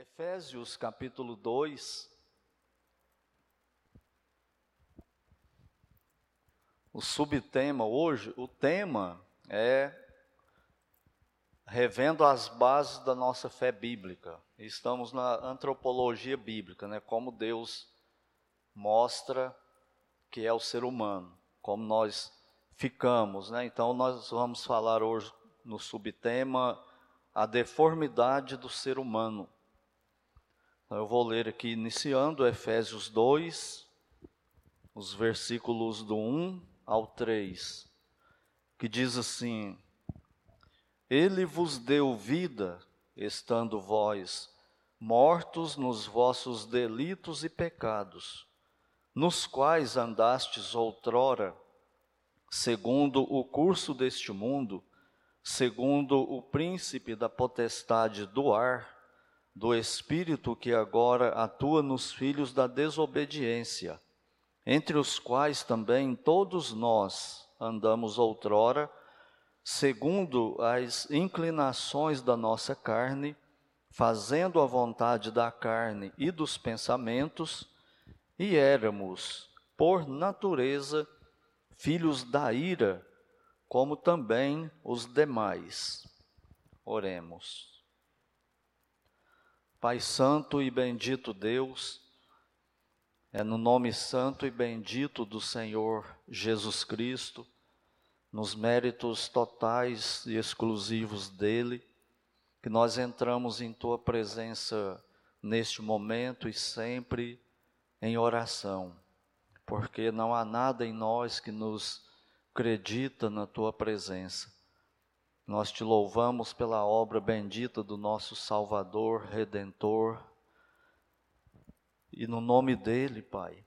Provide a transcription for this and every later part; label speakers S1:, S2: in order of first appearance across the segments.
S1: Efésios capítulo 2. O subtema hoje, o tema é revendo as bases da nossa fé bíblica. Estamos na antropologia bíblica, né? Como Deus mostra que é o ser humano, como nós ficamos, né? Então nós vamos falar hoje no subtema a deformidade do ser humano. Então, eu vou ler aqui iniciando Efésios 2, os versículos do 1 ao 3, que diz assim: Ele vos deu vida, estando vós mortos nos vossos delitos e pecados, nos quais andastes outrora, segundo o curso deste mundo, segundo o príncipe da potestade do ar, do Espírito que agora atua nos filhos da desobediência, entre os quais também todos nós andamos outrora, segundo as inclinações da nossa carne, fazendo a vontade da carne e dos pensamentos, e éramos, por natureza, filhos da ira, como também os demais. Oremos. Pai Santo e bendito Deus, é no nome santo e bendito do Senhor Jesus Cristo, nos méritos totais e exclusivos dele, que nós entramos em tua presença neste momento e sempre em oração, porque não há nada em nós que nos acredita na tua presença. Nós te louvamos pela obra bendita do nosso Salvador, Redentor. E no nome dele, Pai,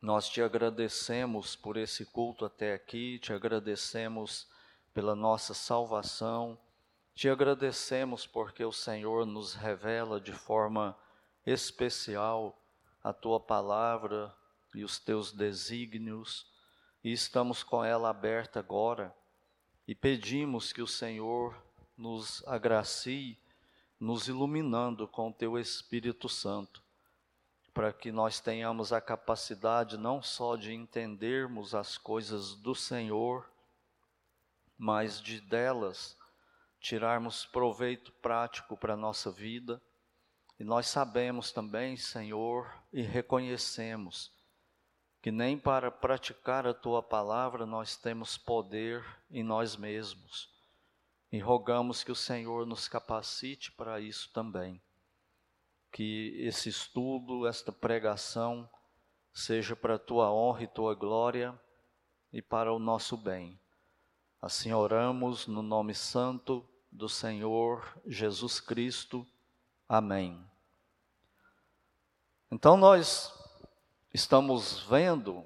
S1: nós te agradecemos por esse culto até aqui, te agradecemos pela nossa salvação, te agradecemos porque o Senhor nos revela de forma especial a tua palavra e os teus desígnios, e estamos com ela aberta agora e pedimos que o Senhor nos agracie, nos iluminando com o teu Espírito Santo, para que nós tenhamos a capacidade não só de entendermos as coisas do Senhor, mas de delas tirarmos proveito prático para a nossa vida. E nós sabemos também, Senhor, e reconhecemos que nem para praticar a tua palavra nós temos poder em nós mesmos. E rogamos que o Senhor nos capacite para isso também. Que esse estudo, esta pregação, seja para a tua honra e tua glória e para o nosso bem. Assim oramos no nome santo do Senhor Jesus Cristo. Amém. Então nós estamos vendo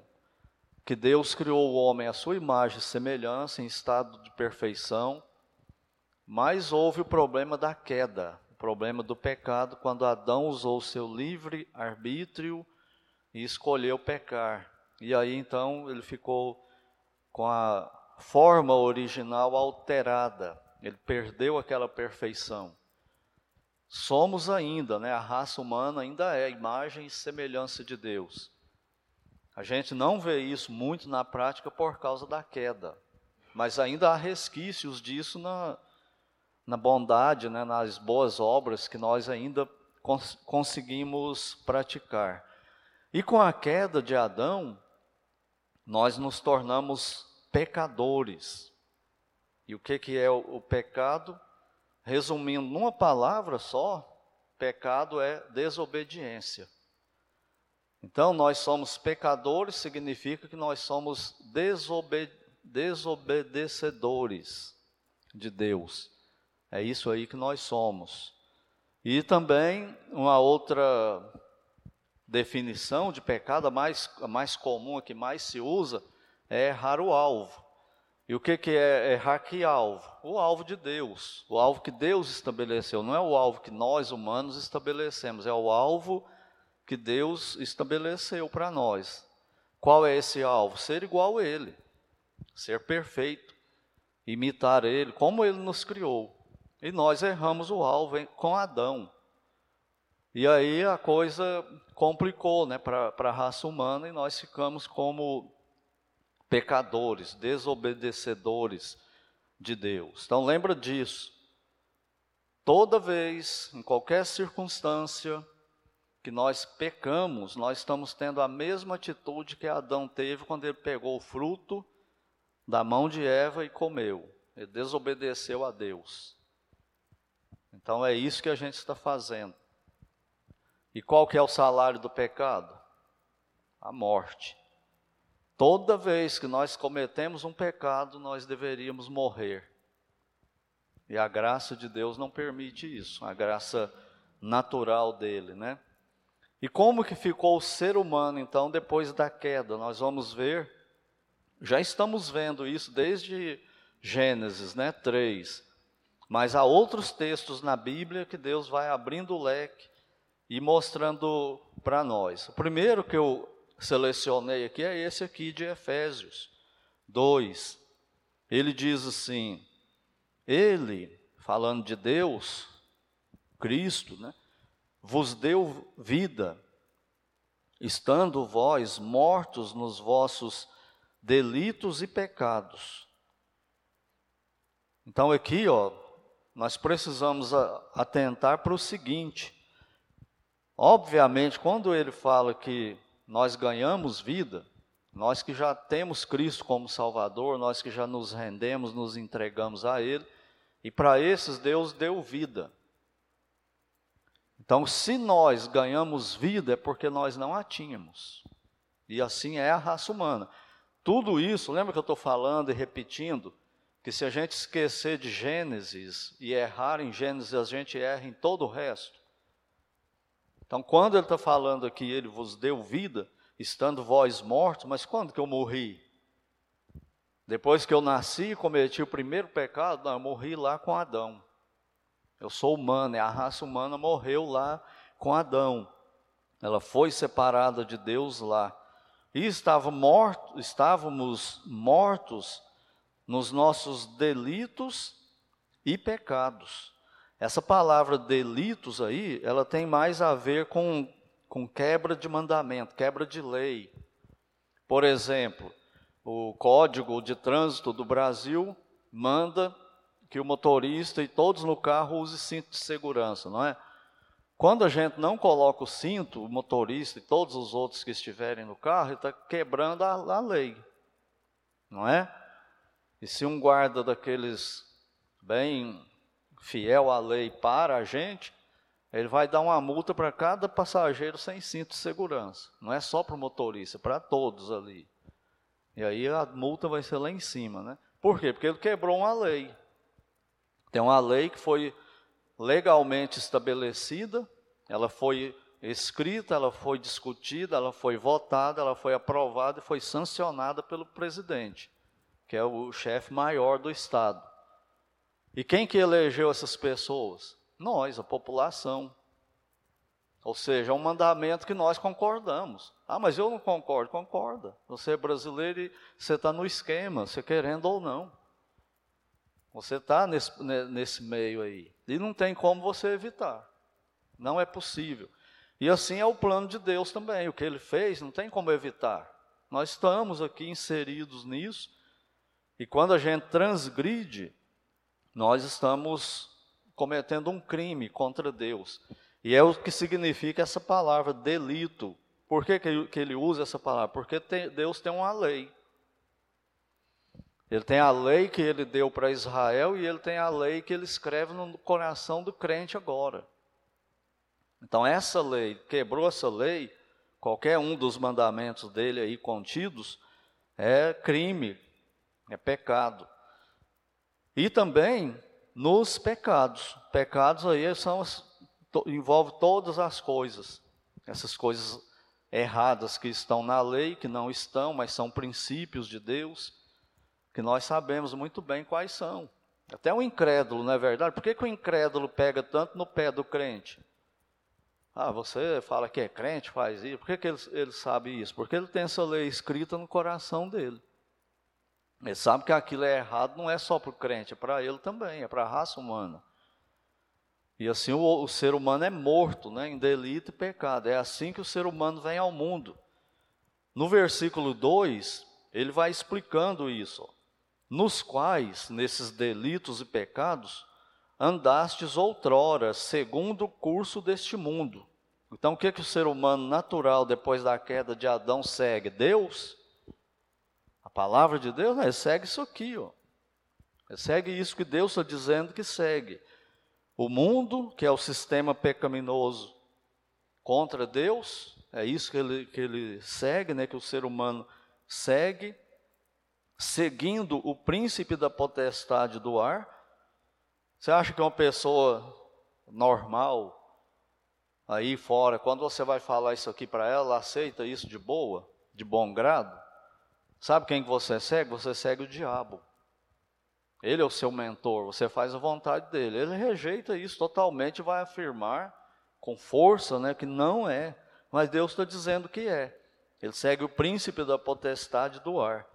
S1: que Deus criou o homem à sua imagem e semelhança, em estado de perfeição, mas houve o problema da queda, o problema do pecado, quando Adão usou seu livre arbítrio e escolheu pecar. E aí então ele ficou com a forma original alterada, ele perdeu aquela perfeição. Somos ainda, né, a raça humana ainda é a imagem e semelhança de Deus. A gente não vê isso muito na prática por causa da queda, mas ainda há resquícios disso na, na bondade, né, nas boas obras que nós ainda cons conseguimos praticar. E com a queda de Adão, nós nos tornamos pecadores. E o que, que é o, o pecado? Resumindo numa palavra só, pecado é desobediência. Então, nós somos pecadores, significa que nós somos desobed desobedecedores de Deus. É isso aí que nós somos. E também uma outra definição de pecado, a mais, a mais comum, a que mais se usa, é errar o alvo. E o que, que é errar que alvo? O alvo de Deus, o alvo que Deus estabeleceu, não é o alvo que nós humanos estabelecemos, é o alvo que Deus estabeleceu para nós. Qual é esse alvo? Ser igual a Ele, ser perfeito, imitar Ele, como Ele nos criou. E nós erramos o alvo com Adão. E aí a coisa complicou né, para a raça humana e nós ficamos como pecadores, desobedecedores de Deus. Então lembra disso. Toda vez, em qualquer circunstância que nós pecamos, nós estamos tendo a mesma atitude que Adão teve quando ele pegou o fruto da mão de Eva e comeu. Ele desobedeceu a Deus. Então é isso que a gente está fazendo. E qual que é o salário do pecado? A morte. Toda vez que nós cometemos um pecado, nós deveríamos morrer. E a graça de Deus não permite isso, a graça natural dele, né? E como que ficou o ser humano então depois da queda? Nós vamos ver, já estamos vendo isso desde Gênesis, né, 3. Mas há outros textos na Bíblia que Deus vai abrindo o leque e mostrando para nós. O primeiro que eu selecionei aqui é esse aqui de Efésios 2. Ele diz assim: Ele, falando de Deus, Cristo, né, vos deu vida, estando vós mortos nos vossos delitos e pecados. Então aqui, ó, nós precisamos atentar para o seguinte: obviamente, quando ele fala que nós ganhamos vida, nós que já temos Cristo como Salvador, nós que já nos rendemos, nos entregamos a Ele, e para esses Deus deu vida. Então, se nós ganhamos vida, é porque nós não a tínhamos. E assim é a raça humana. Tudo isso, lembra que eu estou falando e repetindo? Que se a gente esquecer de Gênesis e errar em Gênesis, a gente erra em todo o resto. Então, quando ele está falando aqui, ele vos deu vida, estando vós mortos, mas quando que eu morri? Depois que eu nasci e cometi o primeiro pecado, não, eu morri lá com Adão. Eu sou humano, a raça humana morreu lá com Adão. Ela foi separada de Deus lá. E estava morto, estávamos mortos nos nossos delitos e pecados. Essa palavra delitos aí, ela tem mais a ver com, com quebra de mandamento, quebra de lei. Por exemplo, o Código de Trânsito do Brasil manda que o motorista e todos no carro use cinto de segurança, não é? Quando a gente não coloca o cinto, o motorista e todos os outros que estiverem no carro, está quebrando a, a lei, não é? E se um guarda daqueles bem fiel à lei para a gente, ele vai dar uma multa para cada passageiro sem cinto de segurança. Não é só para o motorista, é para todos ali. E aí a multa vai ser lá em cima, né? Por quê? Porque ele quebrou uma lei. Tem uma lei que foi legalmente estabelecida, ela foi escrita, ela foi discutida, ela foi votada, ela foi aprovada e foi sancionada pelo presidente, que é o chefe maior do Estado. E quem que elegeu essas pessoas? Nós, a população. Ou seja, é um mandamento que nós concordamos. Ah, mas eu não concordo. Concorda. Você é brasileiro e você está no esquema, você querendo ou não. Você está nesse, nesse meio aí. E não tem como você evitar. Não é possível. E assim é o plano de Deus também. O que ele fez não tem como evitar. Nós estamos aqui inseridos nisso. E quando a gente transgride, nós estamos cometendo um crime contra Deus. E é o que significa essa palavra delito. Por que, que ele usa essa palavra? Porque tem, Deus tem uma lei. Ele tem a lei que ele deu para Israel e ele tem a lei que ele escreve no coração do crente agora. Então, essa lei, quebrou essa lei, qualquer um dos mandamentos dele aí contidos, é crime, é pecado. E também nos pecados. Pecados aí são envolve todas as coisas. Essas coisas erradas que estão na lei, que não estão, mas são princípios de Deus, que nós sabemos muito bem quais são. Até o incrédulo, não é verdade? Por que, que o incrédulo pega tanto no pé do crente? Ah, você fala que é crente, faz isso. Por que, que ele, ele sabe isso? Porque ele tem essa lei escrita no coração dele. Ele sabe que aquilo é errado, não é só para o crente, é para ele também, é para a raça humana. E assim o, o, ser humano é morto né, em delito e pecado. É assim que o ser humano vem ao mundo. No versículo 2, ele vai explicando isso. Nos quais, nesses delitos e pecados, andastes outrora, segundo o curso deste mundo. Então, o que, que o ser humano natural, depois da queda de Adão, segue? Deus? A palavra de Deus? Ele segue isso aqui, ó. Ele segue isso que Deus está dizendo que segue. O mundo, que é o sistema pecaminoso contra Deus, é isso que ele, que ele segue, né, que o ser humano segue, seguindo o príncipe da potestade do ar. Você acha que uma pessoa normal, aí fora, quando você vai falar isso aqui para ela, aceita isso de boa, de bom grado? Sabe quem você segue? Você segue o diabo. Ele é o seu mentor, você faz a vontade dele. Ele rejeita isso totalmente e vai afirmar com força né, que não é, mas Deus está dizendo que é. Ele segue o príncipe da potestade do ar.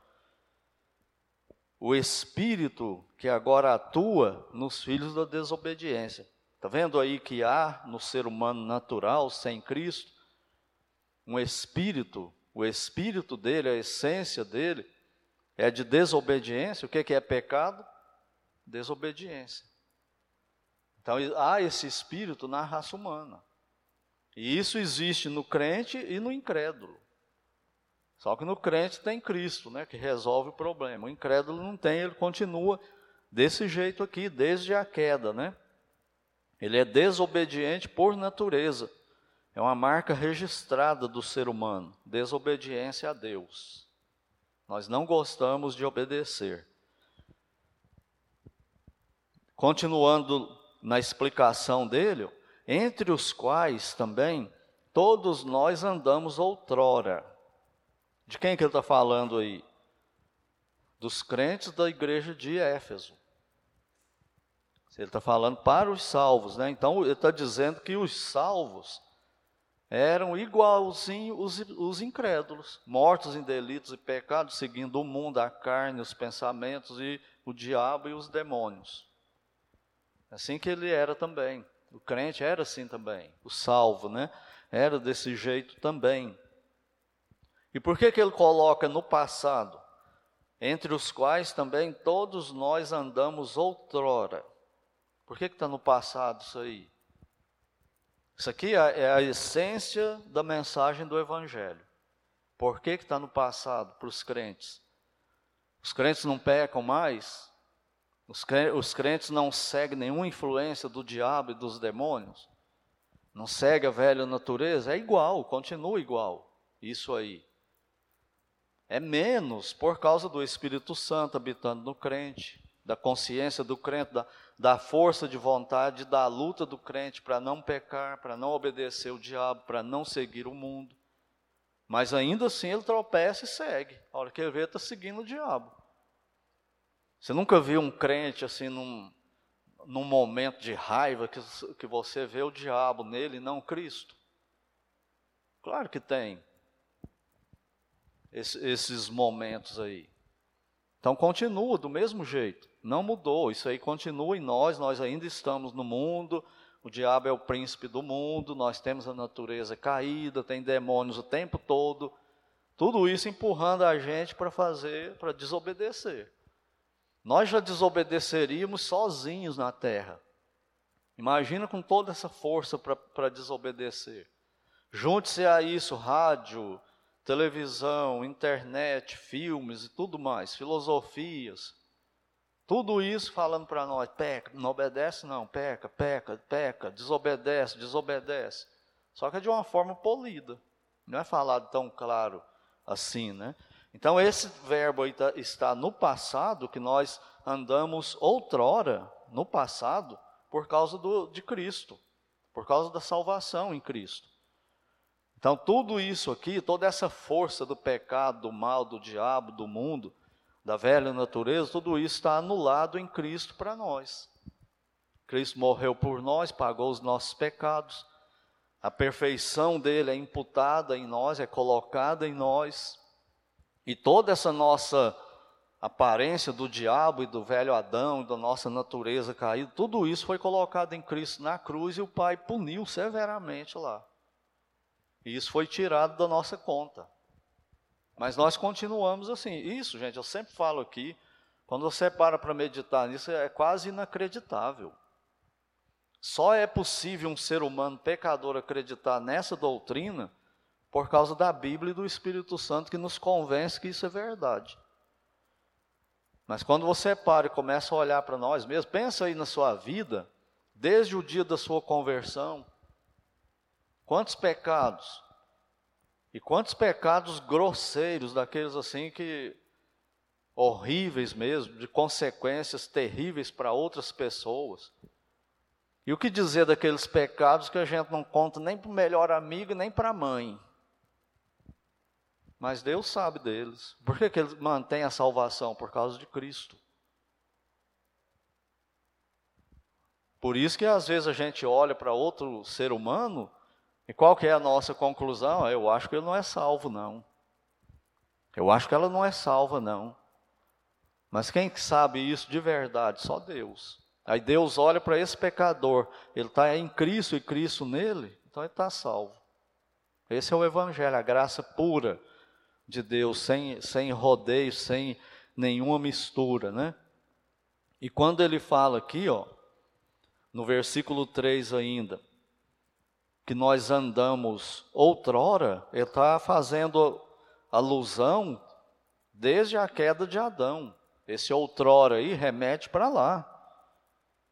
S1: O espírito que agora atua nos filhos da desobediência. Está vendo aí que há no ser humano natural, sem Cristo, um espírito, o espírito dele, a essência dele, é de desobediência. O que é pecado? desobediência. Então há esse espírito na raça humana. E isso existe no crente e no incrédulo. Só que no crente tem Cristo, né, que resolve o problema. O incrédulo não tem, ele continua desse jeito aqui, desde a queda, né? Ele é desobediente por natureza. É uma marca registrada do ser humano, desobediência a Deus. Nós não gostamos de obedecer. Continuando na explicação dele, entre os quais também todos nós andamos outrora. De quem que ele está falando aí? Dos crentes da igreja de Éfeso. Ele está falando para os salvos, né? Então ele está dizendo que os salvos eram igualzinho os, os incrédulos, mortos em delitos e pecados, seguindo o mundo, a carne, os pensamentos e o diabo e os demônios. Assim que ele era também. O crente era assim também. O salvo, né? Era desse jeito também. E por que, que ele coloca no passado? Entre os quais também todos nós andamos outrora. Por que está no passado isso aí? Isso aqui é, é a essência da mensagem do Evangelho. Por que está no passado para os crentes? Os crentes não pecam mais? Os crentes não seguem nenhuma influência do diabo e dos demônios. Não segue a velha natureza. É igual, continua igual. Isso aí. É menos por causa do Espírito Santo habitando no crente, da consciência do crente, da, da força de vontade, da luta do crente para não pecar, para não obedecer o diabo, para não seguir o mundo. Mas ainda assim ele tropeça e segue. A hora que ele vê, está seguindo o diabo. Você nunca viu um crente assim num, num momento de raiva que, que você vê o diabo nele não Cristo? Claro que tem Esse, esses momentos aí. Então continua do mesmo jeito, não mudou, isso aí continua em nós, nós ainda estamos no mundo, o diabo é o príncipe do mundo, nós temos a natureza caída, tem demônios o tempo todo, tudo isso empurrando a gente para fazer, para desobedecer. Nós já desobedeceríamos sozinhos na terra. Imagina com toda essa força para desobedecer. Junte-se a isso rádio, televisão, internet, filmes e tudo mais, filosofias. Tudo isso falando para nós, peca, não obedece não, peca, peca, peca, desobedece, desobedece. Só que é de uma forma polida. Não é falado tão claro assim, né? Então, esse verbo tá, está no passado, que nós andamos outrora, no passado, por causa do, de Cristo, por causa da salvação em Cristo. Então, tudo isso aqui, toda essa força do pecado, do mal, do diabo, do mundo, da velha natureza, tudo isso está anulado em Cristo para nós. Cristo morreu por nós, pagou os nossos pecados, a perfeição dele é imputada em nós, é colocada em nós. E toda essa nossa aparência do diabo e do velho Adão, da nossa natureza caída, tudo isso foi colocado em Cristo na cruz e o Pai puniu severamente lá. E isso foi tirado da nossa conta. Mas nós continuamos assim. Isso, gente, eu sempre falo aqui, quando você para para meditar nisso, é quase inacreditável. Só é possível um ser humano pecador acreditar nessa doutrina por causa da Bíblia e do Espírito Santo que nos convence que isso é verdade. Mas quando você para e começa a olhar para nós mesmos, pensa aí na sua vida, desde o dia da sua conversão, quantos pecados, e quantos pecados grosseiros, daqueles assim que horríveis mesmo, de consequências terríveis para outras pessoas. E o que dizer daqueles pecados que a gente não conta nem para o melhor amigo nem para a mãe? Mas Deus sabe deles. Por que, que Ele mantém a salvação? Por causa de Cristo. Por isso que às vezes a gente olha para outro ser humano e qual que é a nossa conclusão? Eu acho que ele não é salvo, não. Eu acho que ela não é salva, não. Mas quem sabe isso de verdade? Só Deus. Aí Deus olha para esse pecador, ele está em Cristo e Cristo nele, então ele está salvo. Esse é o Evangelho, a graça pura de Deus, sem, sem rodeio, sem nenhuma mistura, né? E quando ele fala aqui, ó, no versículo 3 ainda, que nós andamos outrora, ele está fazendo alusão desde a queda de Adão. Esse outrora aí remete para lá.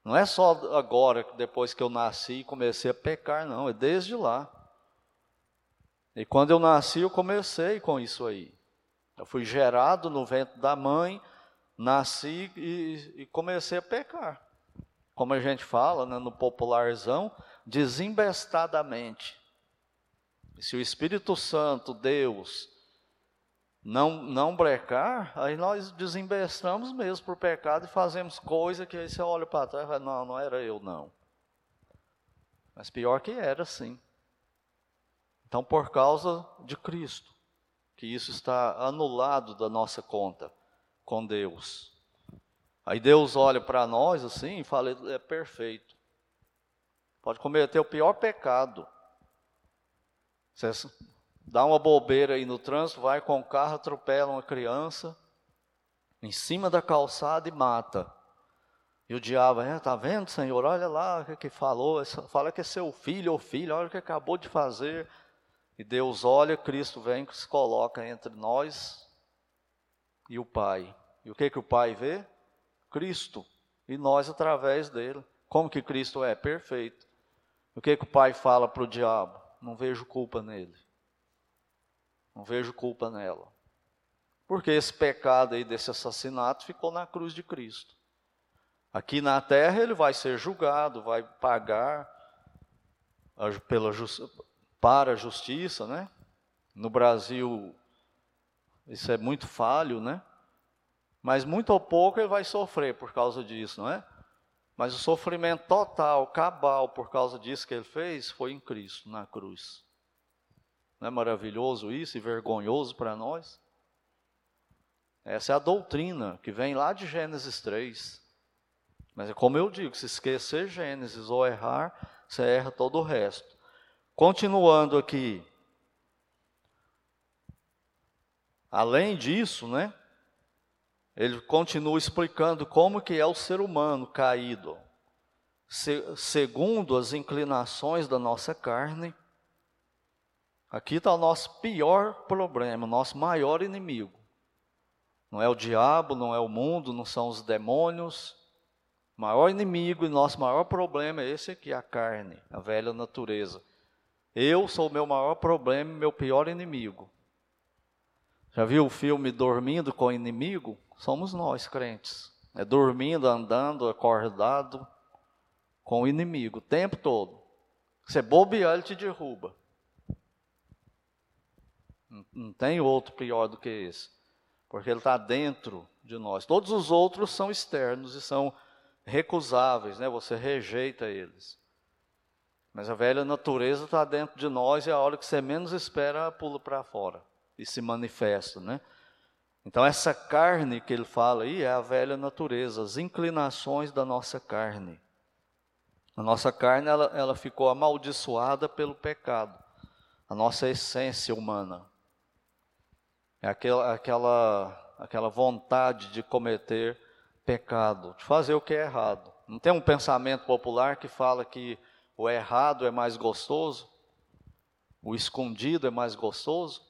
S1: Não é só agora, depois que eu nasci e comecei a pecar, não, é desde lá. E quando eu nasci, eu comecei com isso aí. Eu fui gerado no ventre da mãe, nasci e, e comecei a pecar. Como a gente fala né, no popularzão, desembestadamente. E se o Espírito Santo, Deus, não, não brecar, aí nós desembestamos mesmo por pecado e fazemos coisa que aí você olha para trás e fala, não, não era eu não. Mas pior que era, sim. Então, por causa de Cristo, que isso está anulado da nossa conta com Deus. Aí Deus olha para nós assim e fala: é perfeito. Pode cometer o pior pecado. Você dá uma bobeira aí no trânsito, vai com o carro, atropela uma criança em cima da calçada e mata. E o diabo, é, tá vendo, Senhor? Olha lá o que, que falou, fala que é seu filho ou filha, olha o que acabou de fazer. E Deus olha, Cristo vem, se coloca entre nós e o Pai. E o que que o Pai vê? Cristo. E nós através dele. Como que Cristo é? Perfeito. O que que o Pai fala para o diabo? Não vejo culpa nele. Não vejo culpa nela. Porque esse pecado aí desse assassinato ficou na cruz de Cristo. Aqui na terra ele vai ser julgado, vai pagar pela para a justiça, né? No Brasil, isso é muito falho, né? Mas muito ou pouco ele vai sofrer por causa disso, não é? Mas o sofrimento total, cabal, por causa disso que ele fez, foi em Cristo, na cruz. Não é maravilhoso isso e vergonhoso para nós? Essa é a doutrina que vem lá de Gênesis 3. Mas é como eu digo, se esquecer Gênesis ou errar, você erra todo o resto. Continuando aqui. Além disso, né? Ele continua explicando como que é o ser humano caído, se, segundo as inclinações da nossa carne. Aqui está o nosso pior problema, nosso maior inimigo. Não é o diabo, não é o mundo, não são os demônios. O maior inimigo e nosso maior problema é esse aqui, a carne, a velha natureza. Eu sou o meu maior problema e meu pior inimigo. Já viu o filme Dormindo com o Inimigo? Somos nós, crentes. É dormindo, andando, acordado com o inimigo o tempo todo. Você bobear, ele te derruba. Não tem outro pior do que esse. Porque ele está dentro de nós. Todos os outros são externos e são recusáveis, né? Você rejeita eles. Mas a velha natureza está dentro de nós e a hora que você menos espera, pula para fora e se manifesta, né? Então, essa carne que ele fala aí é a velha natureza, as inclinações da nossa carne. A nossa carne ela, ela ficou amaldiçoada pelo pecado, a nossa essência humana. É aquela, aquela, aquela vontade de cometer pecado, de fazer o que é errado. Não tem um pensamento popular que fala que o errado é mais gostoso, o escondido é mais gostoso?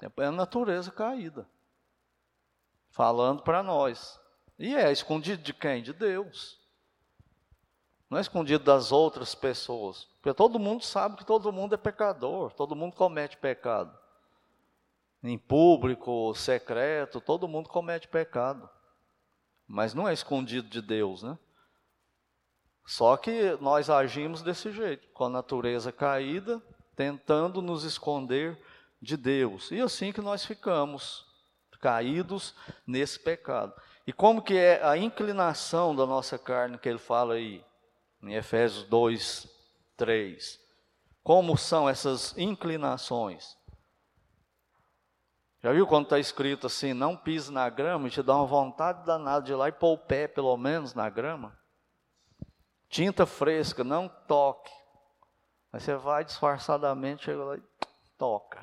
S1: É a natureza caída, falando para nós. E é escondido de quem? De Deus. Não é escondido das outras pessoas. Porque todo mundo sabe que todo mundo é pecador, todo mundo comete pecado. Em público, secreto, todo mundo comete pecado. Mas não é escondido de Deus, né? Só que nós agimos desse jeito, com a natureza caída, tentando nos esconder de Deus. E assim que nós ficamos caídos nesse pecado. E como que é a inclinação da nossa carne que ele fala aí em Efésios 2, 3? Como são essas inclinações? Já viu quando está escrito assim, não pise na grama, e te dá uma vontade danada de ir lá e pôr o pé, pelo menos, na grama? Tinta fresca, não toque. Aí você vai disfarçadamente, chega lá e toca.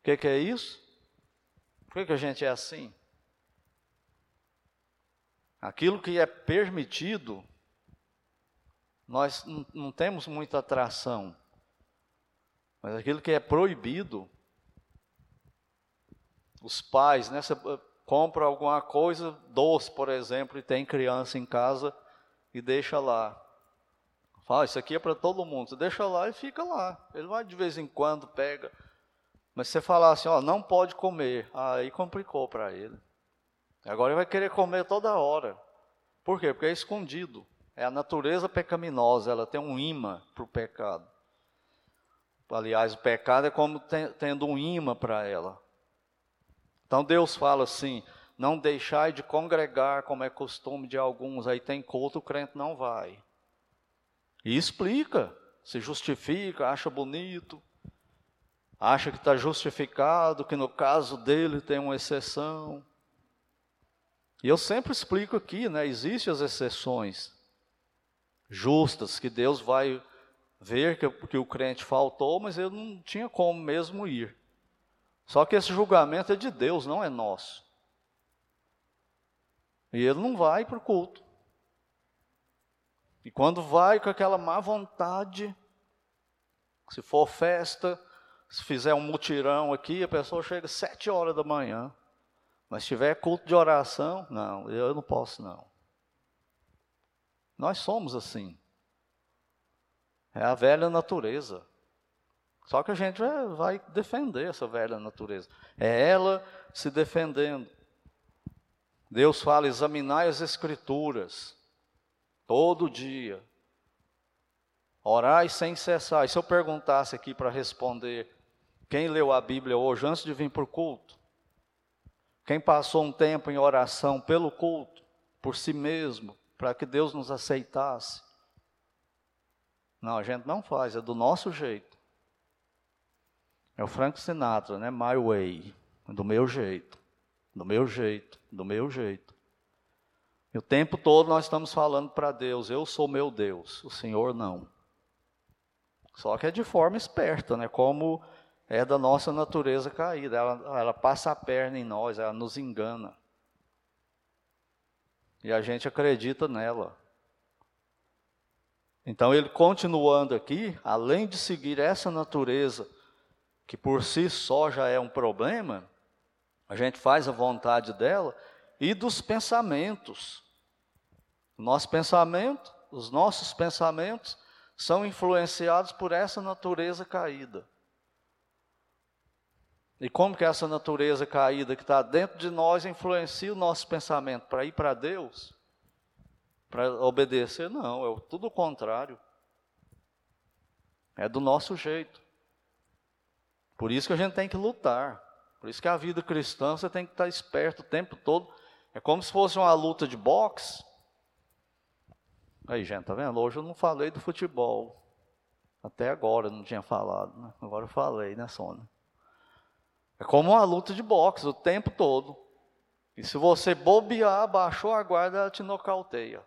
S1: O que, que, é isso? Por que, que a gente é assim? Aquilo que é permitido, nós não temos muita atração. Mas aquilo que é proibido, os pais, né? Você eh, compra alguma coisa doce, por exemplo, e tem criança em casa e deixa lá. Fala, isso aqui é para todo mundo. Você deixa lá e fica lá. Ele vai de vez em quando, pega. Mas você falar assim, ó, não pode comer, aí complicou para ele. Agora ele vai querer comer toda hora. Por quê? Porque é escondido. É a natureza pecaminosa, ela tem um imã para o pecado. Aliás, o pecado é como tendo um imã para ela. Então Deus fala assim: não deixai de congregar, como é costume de alguns, aí tem culto, o crente não vai. E explica, se justifica, acha bonito, acha que está justificado, que no caso dele tem uma exceção. E eu sempre explico aqui, né? Existem as exceções justas que Deus vai ver que, que o crente faltou, mas ele não tinha como mesmo ir. Só que esse julgamento é de Deus, não é nosso. E ele não vai para o culto. E quando vai com aquela má vontade, se for festa, se fizer um mutirão aqui, a pessoa chega sete horas da manhã. Mas se tiver culto de oração, não, eu não posso não. Nós somos assim. É a velha natureza. Só que a gente vai defender essa velha natureza. É ela se defendendo. Deus fala: examinai as Escrituras todo dia. Orai sem cessar. E se eu perguntasse aqui para responder, quem leu a Bíblia hoje antes de vir para o culto? Quem passou um tempo em oração pelo culto, por si mesmo, para que Deus nos aceitasse? Não, a gente não faz, é do nosso jeito. É o Frank Sinatra, né? My way, do meu jeito, do meu jeito, do meu jeito. E o tempo todo nós estamos falando para Deus, eu sou meu Deus, o Senhor não. Só que é de forma esperta, né? Como é da nossa natureza caída, ela, ela passa a perna em nós, ela nos engana. E a gente acredita nela. Então ele continuando aqui, além de seguir essa natureza que por si só já é um problema, a gente faz a vontade dela, e dos pensamentos. Nosso pensamento, os nossos pensamentos são influenciados por essa natureza caída. E como que essa natureza caída que está dentro de nós influencia o nosso pensamento para ir para Deus? Para obedecer? Não, é tudo o contrário. É do nosso jeito. Por isso que a gente tem que lutar. Por isso que a vida cristã você tem que estar esperto o tempo todo. É como se fosse uma luta de boxe. Aí, gente, tá vendo? Hoje eu não falei do futebol. Até agora eu não tinha falado, né? Agora eu falei, né, Sônia? É como uma luta de boxe o tempo todo. E se você bobear, baixou a guarda, ela te nocauteia.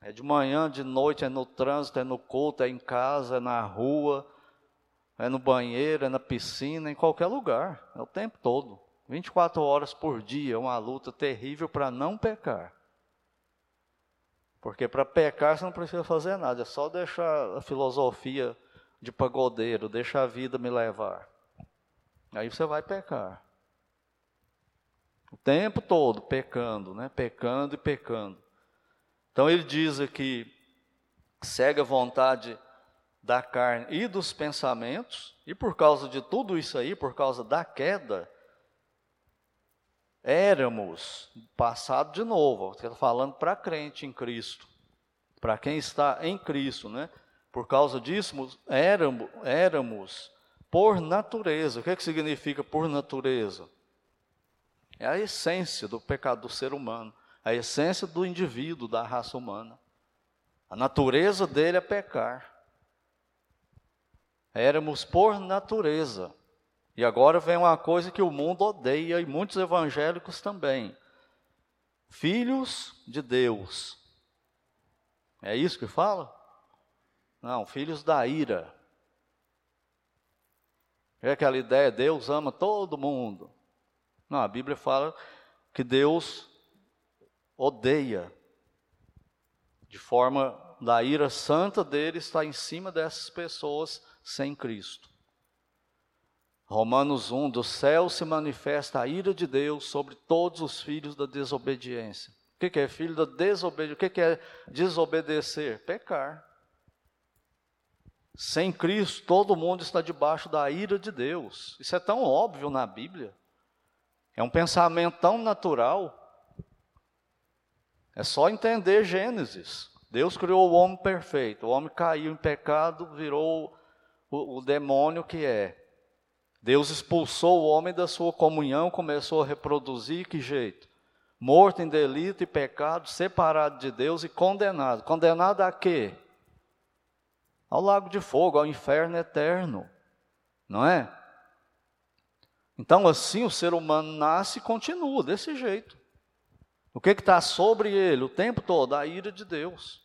S1: É de manhã, de noite, é no trânsito, é no culto, é em casa, é na rua, é no banheiro, é na piscina, em qualquer lugar. É o tempo todo. 24 horas por dia, uma luta terrível para não pecar. Porque para pecar você não precisa fazer nada, é só deixar a filosofia de pagodeiro, deixar a vida me levar. Aí você vai pecar. O tempo todo pecando, né? Pecando e pecando. Então ele diz aqui: segue a vontade da carne e dos pensamentos, e por causa de tudo isso aí, por causa da queda, éramos, passado de novo, está falando para crente em Cristo, para quem está em Cristo, né? Por causa disso, éramos, éramos por natureza. O que, é que significa por natureza? É a essência do pecado do ser humano, a essência do indivíduo, da raça humana. A natureza dele é pecar. Éramos por natureza. E agora vem uma coisa que o mundo odeia e muitos evangélicos também. Filhos de Deus. É isso que fala? Não, filhos da ira. É aquela ideia, Deus ama todo mundo. Não, a Bíblia fala que Deus odeia, de forma da ira santa dele está em cima dessas pessoas sem Cristo. Romanos 1: Do céu se manifesta a ira de Deus sobre todos os filhos da desobediência. O que é filho da desobediência? O que é desobedecer? Pecar. Sem Cristo, todo mundo está debaixo da ira de Deus. Isso é tão óbvio na Bíblia. É um pensamento tão natural. É só entender Gênesis. Deus criou o homem perfeito. O homem caiu em pecado, virou o, o demônio que é. Deus expulsou o homem da sua comunhão, começou a reproduzir, que jeito? Morto em delito e pecado, separado de Deus e condenado. Condenado a quê? Ao lago de fogo, ao inferno eterno. Não é? Então, assim, o ser humano nasce e continua desse jeito. O que está sobre ele o tempo todo? A ira de Deus.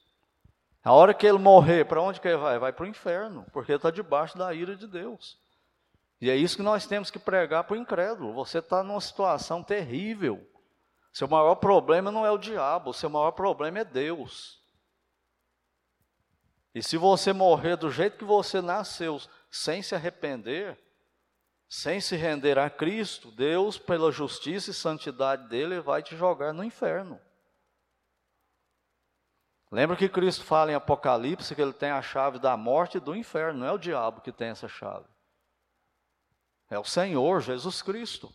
S1: A hora que ele morrer, para onde que ele vai? Vai para o inferno, porque ele está debaixo da ira de Deus. E é isso que nós temos que pregar para o incrédulo. Você está numa situação terrível. Seu maior problema não é o diabo, seu maior problema é Deus. E se você morrer do jeito que você nasceu, sem se arrepender, sem se render a Cristo, Deus, pela justiça e santidade dele, vai te jogar no inferno. Lembra que Cristo fala em Apocalipse que ele tem a chave da morte e do inferno, não é o diabo que tem essa chave. É o Senhor Jesus Cristo.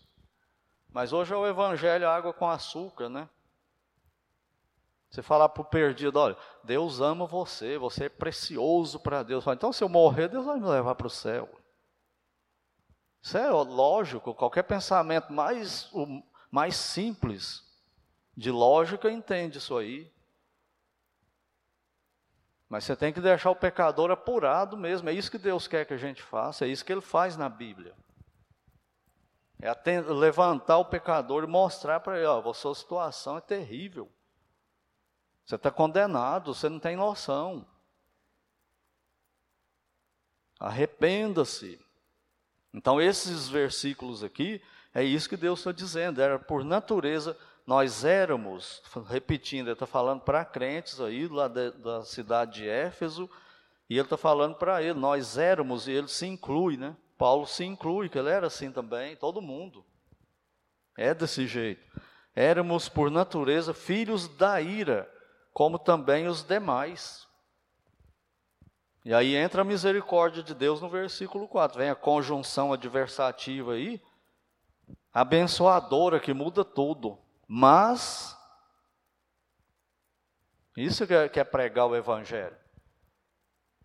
S1: Mas hoje é o evangelho água com açúcar, né? Você falar para o perdido, olha, Deus ama você, você é precioso para Deus. Então, se eu morrer, Deus vai me levar para o céu. Isso é lógico, qualquer pensamento mais, mais simples de lógica entende isso aí. Mas você tem que deixar o pecador apurado mesmo. É isso que Deus quer que a gente faça, é isso que ele faz na Bíblia. É levantar o pecador e mostrar para ele: ó, a sua situação é terrível. Você está condenado, você não tem noção. Arrependa-se. Então, esses versículos aqui, é isso que Deus está dizendo. Era por natureza, nós éramos, repetindo, ele está falando para crentes aí, lá de, da cidade de Éfeso, e ele está falando para ele, nós éramos, e ele se inclui, né? Paulo se inclui, que ele era assim também, todo mundo. É desse jeito. Éramos, por natureza, filhos da ira, como também os demais. E aí entra a misericórdia de Deus no versículo 4. Vem a conjunção adversativa aí, abençoadora, que muda tudo. Mas, isso que é, que é pregar o Evangelho.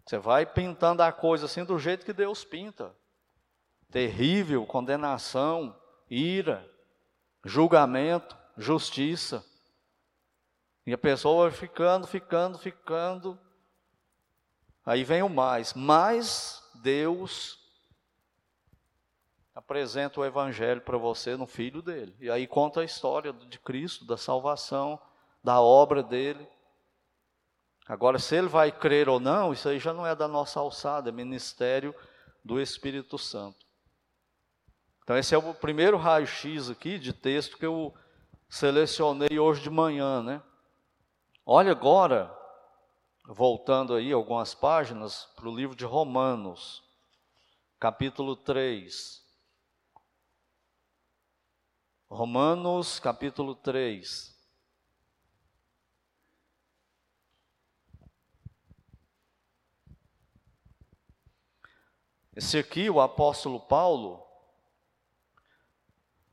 S1: Você vai pintando a coisa assim do jeito que Deus pinta terrível, condenação, ira, julgamento, justiça. E a pessoa vai ficando, ficando, ficando. Aí vem o mais. Mas Deus, apresenta o evangelho para você no filho dele. E aí conta a história de Cristo, da salvação, da obra dele. Agora, se ele vai crer ou não, isso aí já não é da nossa alçada, é ministério do Espírito Santo. Então, esse é o primeiro raio-x aqui de texto que eu selecionei hoje de manhã, né? Olha agora, voltando aí algumas páginas, para o livro de Romanos, capítulo 3. Romanos, capítulo 3. Esse aqui, o apóstolo Paulo,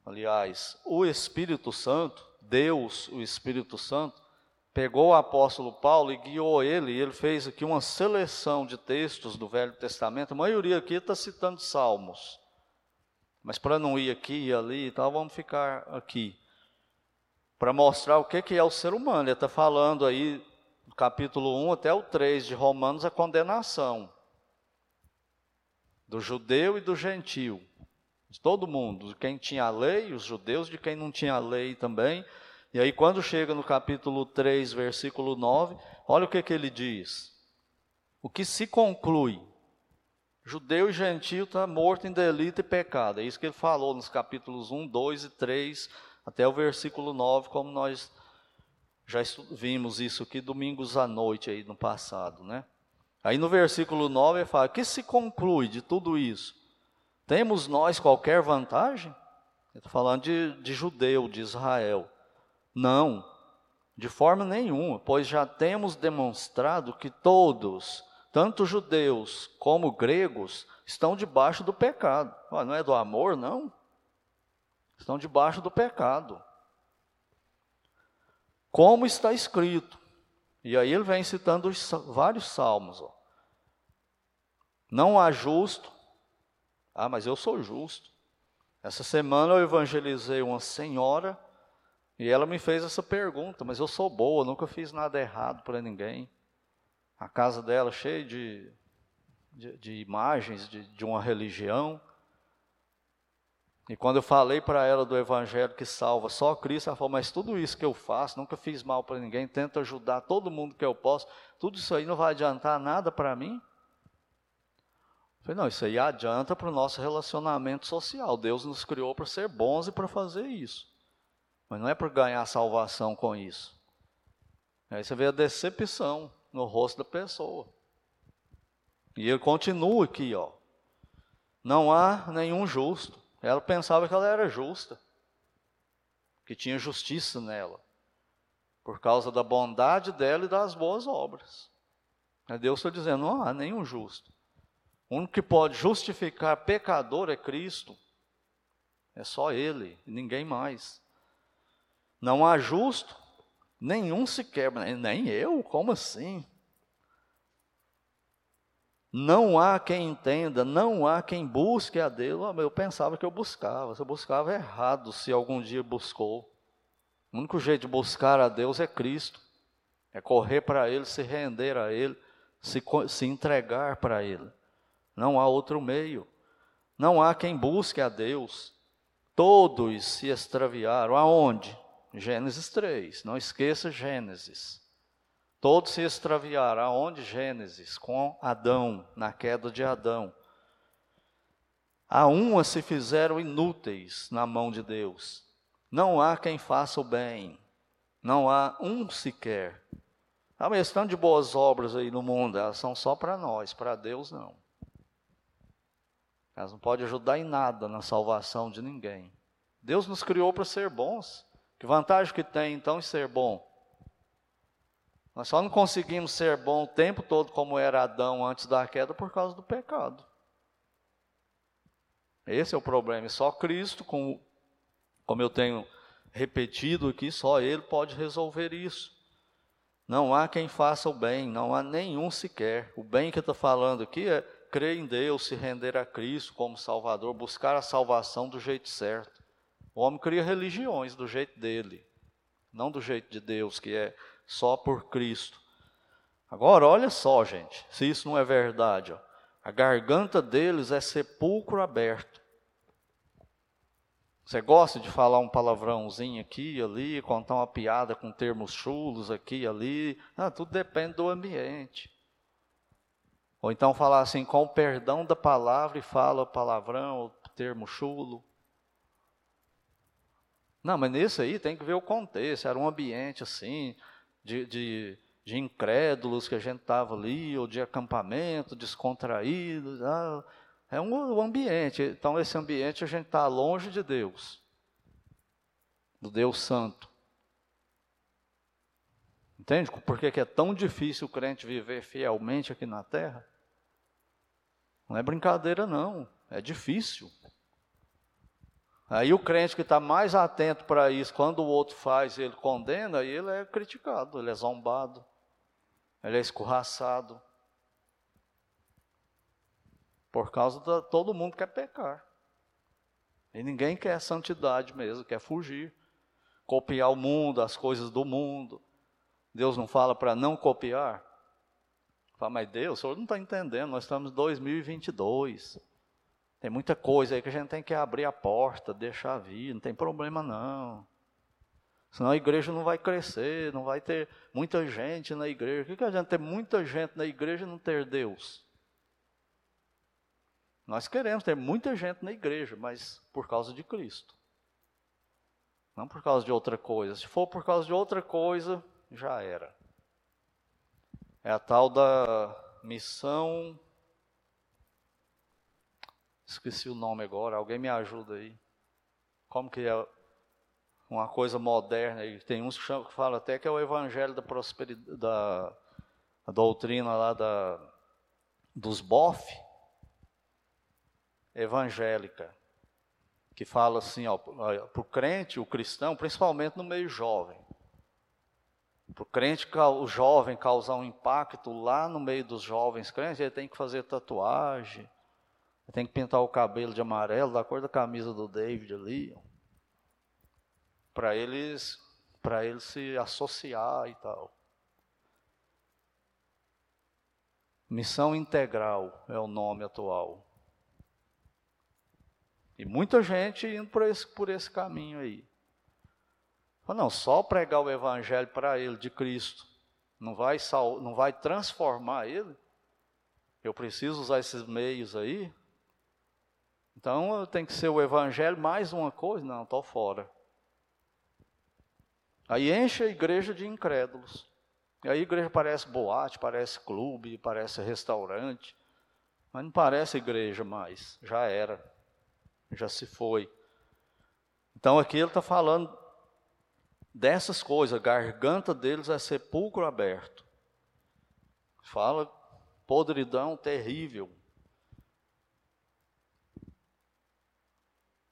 S1: aliás, o Espírito Santo, Deus, o Espírito Santo, pegou o apóstolo Paulo e guiou ele, e ele fez aqui uma seleção de textos do Velho Testamento, a maioria aqui está citando Salmos, mas para não ir aqui e ali e tal, vamos ficar aqui, para mostrar o que, que é o ser humano, ele está falando aí, do capítulo 1 até o 3 de Romanos, a condenação, do judeu e do gentio, de todo mundo, de quem tinha lei, os judeus, de quem não tinha lei também. E aí, quando chega no capítulo 3, versículo 9, olha o que, que ele diz. O que se conclui? Judeu e gentio está morto em delito e pecado. É isso que ele falou nos capítulos 1, 2 e 3, até o versículo 9, como nós já vimos isso aqui domingos à noite aí no passado, né? Aí no versículo 9 ele fala: que se conclui de tudo isso? Temos nós qualquer vantagem? Ele está falando de, de judeu, de Israel. Não, de forma nenhuma, pois já temos demonstrado que todos, tanto judeus como gregos, estão debaixo do pecado. Não é do amor, não. Estão debaixo do pecado. Como está escrito. E aí ele vem citando vários salmos. Ó. Não há justo. Ah, mas eu sou justo. Essa semana eu evangelizei uma senhora e ela me fez essa pergunta, mas eu sou boa, nunca fiz nada errado para ninguém. A casa dela cheia de, de, de imagens de, de uma religião. E quando eu falei para ela do evangelho que salva só Cristo, ela falou: Mas tudo isso que eu faço, nunca fiz mal para ninguém, tento ajudar todo mundo que eu posso, tudo isso aí não vai adiantar nada para mim? Falei, não, isso aí adianta para o nosso relacionamento social. Deus nos criou para ser bons e para fazer isso. Mas não é para ganhar salvação com isso. Aí você vê a decepção no rosto da pessoa. E ele continua aqui, ó. Não há nenhum justo. Ela pensava que ela era justa, que tinha justiça nela, por causa da bondade dela e das boas obras. Deus está dizendo: não há nenhum justo. O único que pode justificar pecador é Cristo. É só Ele, ninguém mais. Não há justo, nenhum sequer, nem eu, como assim? Não há quem entenda, não há quem busque a Deus. Eu pensava que eu buscava, eu buscava errado se algum dia buscou. O único jeito de buscar a Deus é Cristo, é correr para Ele, se render a Ele, se, se entregar para Ele. Não há outro meio. Não há quem busque a Deus. Todos se extraviaram. Aonde? Gênesis 3. Não esqueça Gênesis. Todos se extraviaram. Aonde? Gênesis. Com Adão, na queda de Adão. A uma se fizeram inúteis na mão de Deus. Não há quem faça o bem. Não há um sequer. Há uma questão de boas obras aí no mundo, elas são só para nós, para Deus não. Elas não podem ajudar em nada na salvação de ninguém. Deus nos criou para ser bons. Que vantagem que tem então em ser bom? Nós só não conseguimos ser bom o tempo todo como era Adão antes da queda por causa do pecado. Esse é o problema. Só Cristo, como, como eu tenho repetido aqui, só Ele pode resolver isso. Não há quem faça o bem, não há nenhum sequer. O bem que está falando aqui é crer em Deus, se render a Cristo como Salvador, buscar a salvação do jeito certo. O homem cria religiões do jeito dele, não do jeito de Deus, que é só por Cristo. Agora, olha só, gente, se isso não é verdade. Ó. A garganta deles é sepulcro aberto. Você gosta de falar um palavrãozinho aqui e ali, contar uma piada com termos chulos aqui e ali? Ah, tudo depende do ambiente. Ou então falar assim, com o perdão da palavra e fala palavrão, termo chulo. Não, mas nesse aí tem que ver o contexto. Era um ambiente assim, de, de, de incrédulos que a gente estava ali, ou de acampamento, descontraídos. Ah, é um, um ambiente. Então, esse ambiente a gente está longe de Deus, do Deus Santo. Entende por que é tão difícil o crente viver fielmente aqui na terra? Não é brincadeira, não. É difícil. Aí o crente que está mais atento para isso, quando o outro faz, ele condena, aí ele é criticado, ele é zombado, ele é escorraçado. Por causa de todo mundo quer pecar. E ninguém quer santidade mesmo, quer fugir. Copiar o mundo, as coisas do mundo. Deus não fala para não copiar? Fala, mas Deus, o senhor não está entendendo, nós estamos em 2022. Tem muita coisa aí que a gente tem que abrir a porta, deixar vir, não tem problema não. Senão a igreja não vai crescer, não vai ter muita gente na igreja. O que, que a gente ter muita gente na igreja e não ter Deus? Nós queremos ter muita gente na igreja, mas por causa de Cristo. Não por causa de outra coisa. Se for por causa de outra coisa, já era. É a tal da missão. Esqueci o nome agora, alguém me ajuda aí. Como que é uma coisa moderna? E tem uns que, chamam, que falam até que é o evangelho da prosperidade, da, da doutrina lá da, dos bof evangélica, que fala assim, para o crente, o cristão, principalmente no meio jovem, para o crente, o jovem causar um impacto lá no meio dos jovens crentes, ele tem que fazer tatuagem, ele tem que pintar o cabelo de amarelo, da cor da camisa do David ali, para eles, para eles se associar e tal. Missão integral é o nome atual. E muita gente indo por esse, por esse caminho aí. Não, só pregar o evangelho para ele de Cristo não vai, sal, não vai transformar ele. Eu preciso usar esses meios aí. Então tem que ser o evangelho mais uma coisa? Não, estou fora. Aí enche a igreja de incrédulos. E aí a igreja parece boate, parece clube, parece restaurante. Mas não parece igreja mais, já era já se foi. Então aqui ele está falando dessas coisas, a garganta deles é sepulcro aberto. Fala podridão terrível.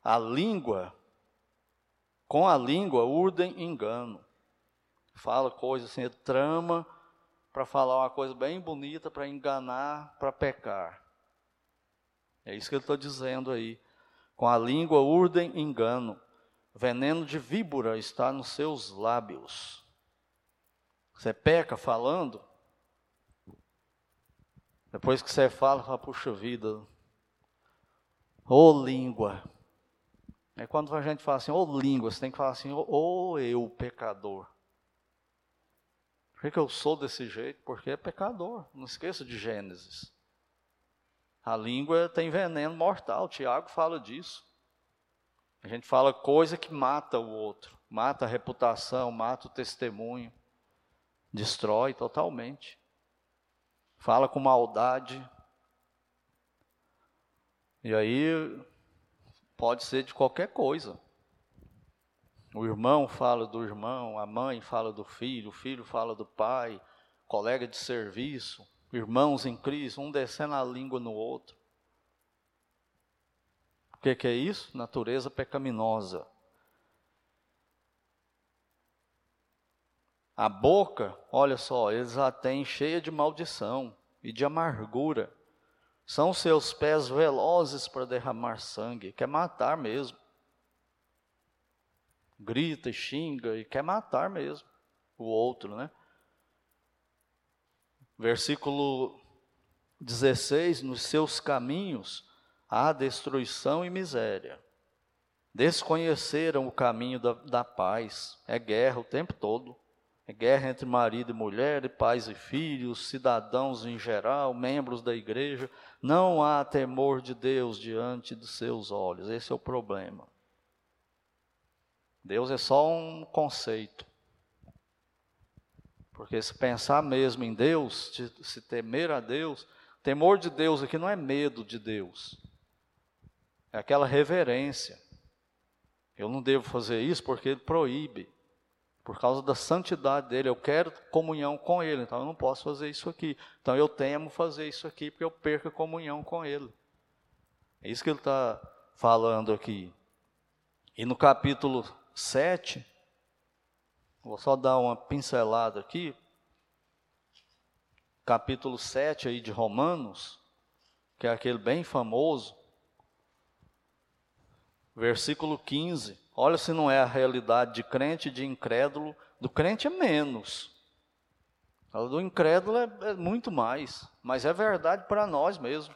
S1: A língua, com a língua urdem engano. Fala coisas assim, trama para falar uma coisa bem bonita, para enganar, para pecar. É isso que ele está dizendo aí. Com a língua urdem engano, veneno de víbora está nos seus lábios. Você peca falando, depois que você fala, fala, puxa vida, ô oh, língua. É quando a gente fala assim, oh, língua, você tem que falar assim, oh, eu, pecador. Por que eu sou desse jeito? Porque é pecador. Não esqueça de Gênesis. A língua tem veneno mortal, Tiago fala disso. A gente fala coisa que mata o outro, mata a reputação, mata o testemunho, destrói totalmente. Fala com maldade. E aí pode ser de qualquer coisa. O irmão fala do irmão, a mãe fala do filho, o filho fala do pai, colega de serviço, irmãos em Cristo, um descendo a língua no outro. O que, que é isso? Natureza pecaminosa. A boca, olha só, eles a têm cheia de maldição e de amargura. São seus pés velozes para derramar sangue, quer matar mesmo. Grita e xinga e quer matar mesmo o outro, né? Versículo 16: Nos seus caminhos há destruição e miséria. desconheceram o caminho da, da paz. É guerra o tempo todo. Guerra entre marido e mulher, pais e filhos, cidadãos em geral, membros da igreja. Não há temor de Deus diante dos seus olhos. Esse é o problema. Deus é só um conceito. Porque se pensar mesmo em Deus, se temer a Deus, temor de Deus aqui não é medo de Deus. É aquela reverência. Eu não devo fazer isso porque ele proíbe por causa da santidade dele, eu quero comunhão com ele, então eu não posso fazer isso aqui. Então eu temo fazer isso aqui porque eu perco a comunhão com ele. É isso que ele está falando aqui. E no capítulo 7, vou só dar uma pincelada aqui. Capítulo 7 aí de Romanos, que é aquele bem famoso, versículo 15. Olha se não é a realidade de crente de incrédulo. Do crente é menos. Do incrédulo é, é muito mais. Mas é verdade para nós mesmo.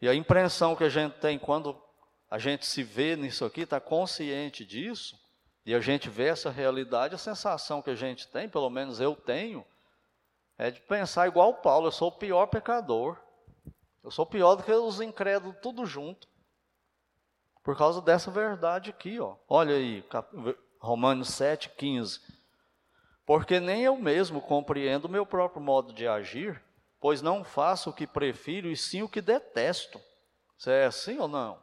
S1: E a impressão que a gente tem quando a gente se vê nisso aqui, está consciente disso, e a gente vê essa realidade, a sensação que a gente tem, pelo menos eu tenho, é de pensar igual Paulo, eu sou o pior pecador. Eu sou pior do que os incrédulos tudo junto. Por causa dessa verdade aqui, ó. Olha aí, Romanos 7, 15. Porque nem eu mesmo compreendo o meu próprio modo de agir, pois não faço o que prefiro e sim o que detesto. Você é assim ou não?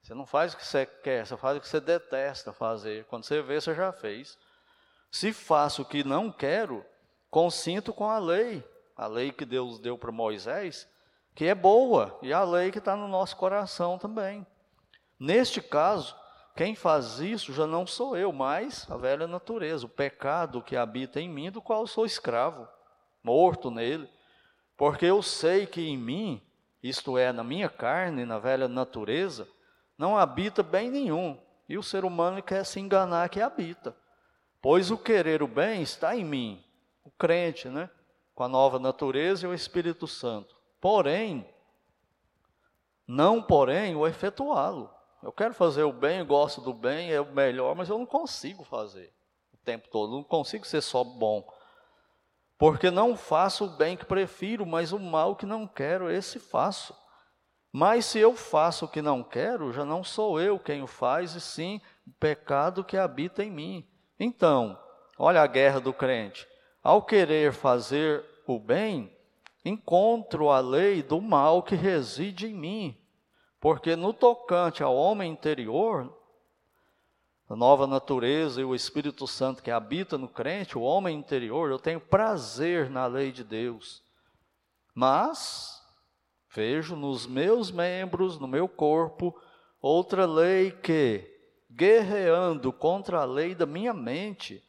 S1: Você não faz o que você quer, você faz o que você detesta fazer. Quando você vê, você já fez. Se faço o que não quero, consinto com a lei, a lei que Deus deu para Moisés, que é boa, e a lei que está no nosso coração também. Neste caso, quem faz isso já não sou eu, mas a velha natureza, o pecado que habita em mim, do qual sou escravo, morto nele. Porque eu sei que em mim, isto é, na minha carne, na velha natureza, não habita bem nenhum. E o ser humano quer se enganar que habita. Pois o querer o bem está em mim, o crente, né? Com a nova natureza e o Espírito Santo. Porém, não porém o efetuá-lo. Eu quero fazer o bem, gosto do bem, é o melhor, mas eu não consigo fazer o tempo todo, não consigo ser só bom. Porque não faço o bem que prefiro, mas o mal que não quero, esse faço. Mas se eu faço o que não quero, já não sou eu quem o faz, e sim o pecado que habita em mim. Então, olha a guerra do crente. Ao querer fazer o bem, encontro a lei do mal que reside em mim. Porque no tocante ao homem interior, a nova natureza e o Espírito Santo que habita no crente, o homem interior, eu tenho prazer na lei de Deus. Mas vejo nos meus membros, no meu corpo, outra lei que, guerreando contra a lei da minha mente,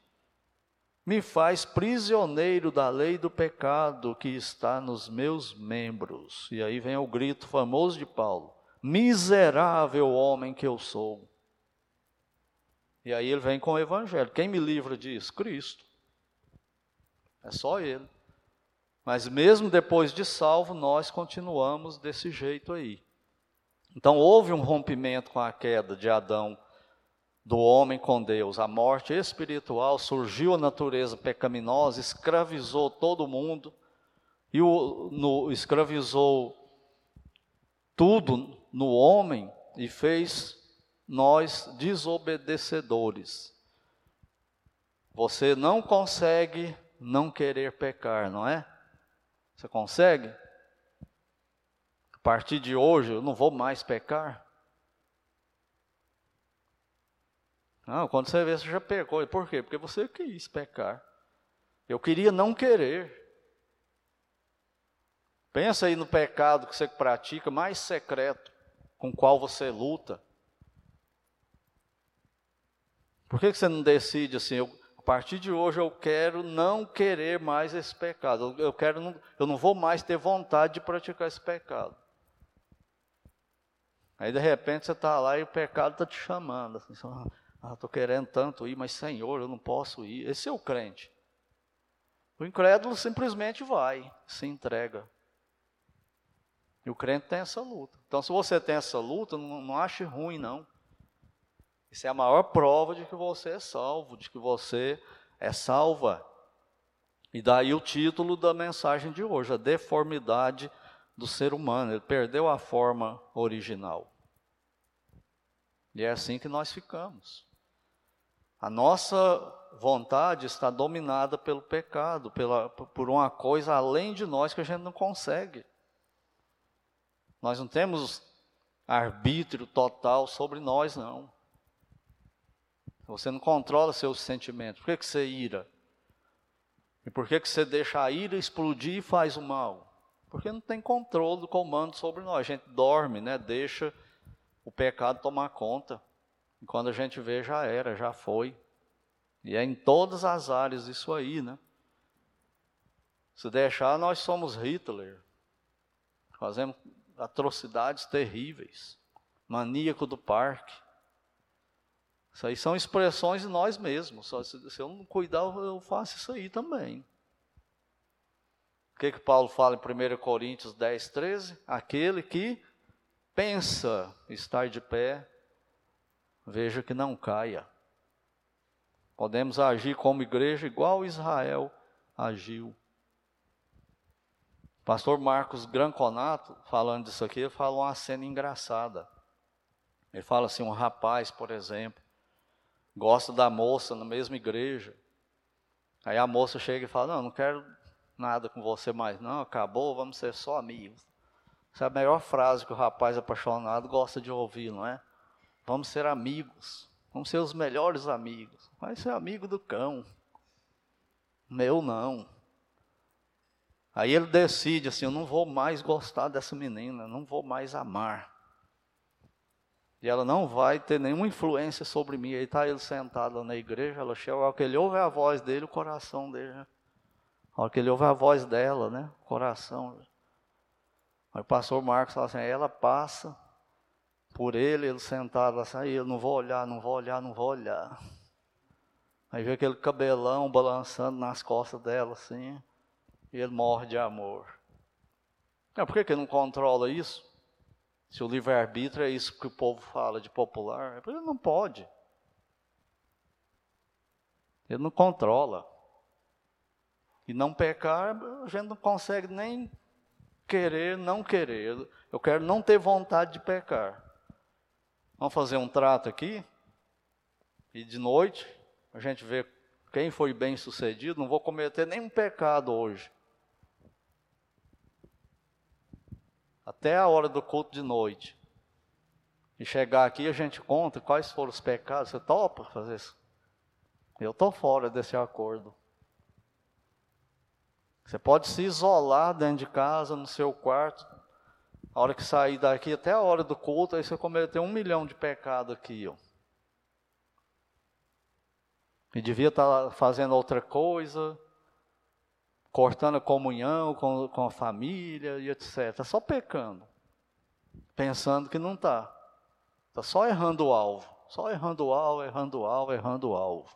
S1: me faz prisioneiro da lei do pecado que está nos meus membros. E aí vem o grito famoso de Paulo: miserável homem que eu sou. E aí ele vem com o evangelho. Quem me livra disso? Cristo. É só ele. Mas mesmo depois de salvo, nós continuamos desse jeito aí. Então houve um rompimento com a queda de Adão, do homem com Deus, a morte espiritual, surgiu a natureza pecaminosa, escravizou todo mundo, e o, no, escravizou tudo no homem e fez nós desobedecedores. Você não consegue não querer pecar, não é? Você consegue? A partir de hoje eu não vou mais pecar? Não, quando você vê, você já pecou. Por quê? Porque você quis pecar. Eu queria não querer. Pensa aí no pecado que você pratica mais secreto, com qual você luta. Por que você não decide assim, eu, a partir de hoje eu quero não querer mais esse pecado. Eu, quero não, eu não vou mais ter vontade de praticar esse pecado. Aí de repente você está lá e o pecado está te chamando. Assim, ah, estou querendo tanto ir, mas Senhor, eu não posso ir. Esse é o crente. O incrédulo simplesmente vai, se entrega. E o crente tem essa luta. Então, se você tem essa luta, não, não ache ruim, não. Isso é a maior prova de que você é salvo, de que você é salva. E daí o título da mensagem de hoje, a deformidade do ser humano. Ele perdeu a forma original. E é assim que nós ficamos. A nossa vontade está dominada pelo pecado, pela, por uma coisa além de nós que a gente não consegue. Nós não temos arbítrio total sobre nós, não. Você não controla seus sentimentos. Por que, que você ira? E por que, que você deixa a ira explodir e faz o mal? Porque não tem controle do comando sobre nós. A gente dorme, né? deixa o pecado tomar conta. E quando a gente vê, já era, já foi. E é em todas as áreas isso aí, né? Se deixar, nós somos Hitler. Fazemos atrocidades terríveis. Maníaco do parque. Isso aí são expressões de nós mesmos. Se eu não cuidar, eu faço isso aí também. O que, que Paulo fala em 1 Coríntios 10, 13? Aquele que pensa estar de pé, veja que não caia. Podemos agir como igreja igual Israel agiu. Pastor Marcos Granconato, falando disso aqui, ele fala uma cena engraçada. Ele fala assim: um rapaz, por exemplo, gosta da moça na mesma igreja. Aí a moça chega e fala: Não, não quero nada com você mais, não, acabou, vamos ser só amigos. Essa é a melhor frase que o rapaz apaixonado gosta de ouvir, não é? Vamos ser amigos, vamos ser os melhores amigos. Vai ser amigo do cão. Meu não. Aí ele decide assim: eu não vou mais gostar dessa menina, não vou mais amar. E ela não vai ter nenhuma influência sobre mim. Aí está ele sentado na igreja, ela chega, ao que ele ouve a voz dele, o coração dele. Né? A hora que ele ouve a voz dela, né? O coração. Aí o pastor Marcos fala assim, ela passa por ele, ele sentado assim, aí eu não vou olhar, não vou olhar, não vou olhar. Aí vê aquele cabelão balançando nas costas dela, assim, e ele morre de amor. É, por que, que ele não controla isso? Se o livre-arbítrio é isso que o povo fala de popular, ele não pode. Ele não controla. E não pecar, a gente não consegue nem querer, não querer. Eu quero não ter vontade de pecar. Vamos fazer um trato aqui. E de noite, a gente vê quem foi bem sucedido. Não vou cometer nenhum pecado hoje. Até a hora do culto de noite. E chegar aqui a gente conta quais foram os pecados. Você topa fazer isso? Eu estou fora desse acordo. Você pode se isolar dentro de casa, no seu quarto. A hora que sair daqui, até a hora do culto, aí você cometeu um milhão de pecados aqui. Ó. E devia estar tá fazendo outra coisa, cortando a comunhão com, com a família e etc. Está só pecando, pensando que não está. Está só errando o alvo, só errando o alvo, errando o alvo, errando o alvo.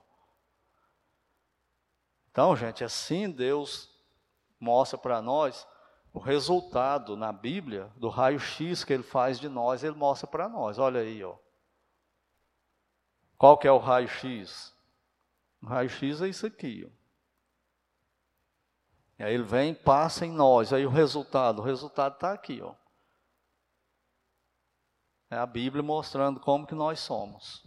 S1: Então, gente, assim Deus mostra para nós o resultado na Bíblia do raio-x que ele faz de nós, ele mostra para nós. Olha aí, ó. Qual que é o raio-x? O raio-x é isso aqui, ó. E aí ele vem, passa em nós. Aí o resultado, o resultado está aqui, ó. É a Bíblia mostrando como que nós somos.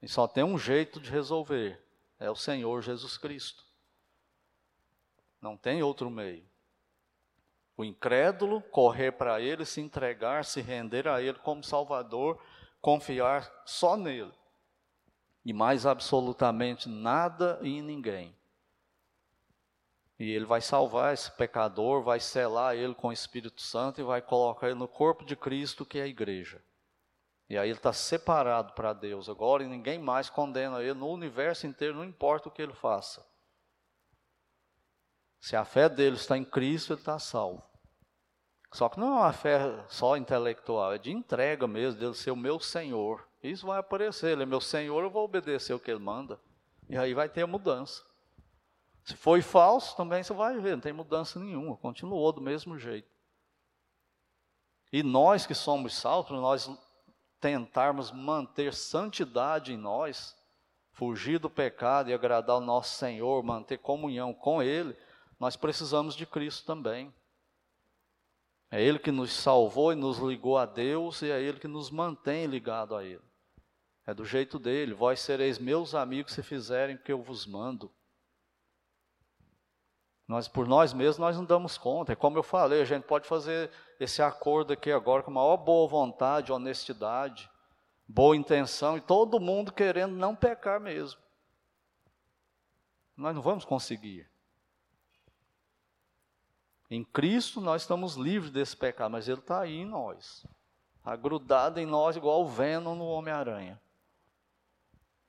S1: E só tem um jeito de resolver, é o Senhor Jesus Cristo. Não tem outro meio. O incrédulo correr para Ele, se entregar, se render a Ele como Salvador, confiar só nele. E mais absolutamente nada e ninguém. E ele vai salvar esse pecador, vai selar ele com o Espírito Santo e vai colocar ele no corpo de Cristo, que é a igreja. E aí ele está separado para Deus agora e ninguém mais condena ele no universo inteiro, não importa o que ele faça. Se a fé dele está em Cristo, ele está salvo. Só que não é uma fé só intelectual, é de entrega mesmo, dele ser o meu Senhor. Isso vai aparecer, ele é meu Senhor, eu vou obedecer o que ele manda. E aí vai ter a mudança. Se foi falso, também você vai ver, não tem mudança nenhuma, continuou do mesmo jeito. E nós que somos salvos, nós tentarmos manter santidade em nós, fugir do pecado e agradar o nosso Senhor, manter comunhão com Ele, nós precisamos de Cristo também. É Ele que nos salvou e nos ligou a Deus, e é Ele que nos mantém ligado a Ele. É do jeito dele. Vós sereis meus amigos se fizerem o que eu vos mando. Nós, por nós mesmos, nós não damos conta. É como eu falei, a gente pode fazer esse acordo aqui agora com maior boa vontade, honestidade, boa intenção, e todo mundo querendo não pecar mesmo. Nós não vamos conseguir. Em Cristo nós estamos livres desse pecado, mas ele está aí em nós. Está grudado em nós igual o Venom no Homem-Aranha.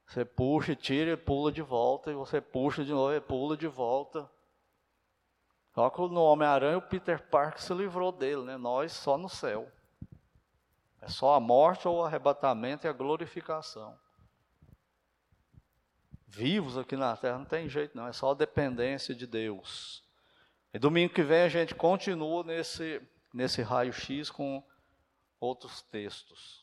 S1: Você puxa, tira e pula de volta, e você puxa de novo e pula de volta. Só que no Homem-Aranha o Peter Parker se livrou dele, né? Nós só no céu. É só a morte ou o arrebatamento e a glorificação. Vivos aqui na terra não tem jeito, não, é só a dependência de Deus. E domingo que vem a gente continua nesse, nesse raio-x com outros textos.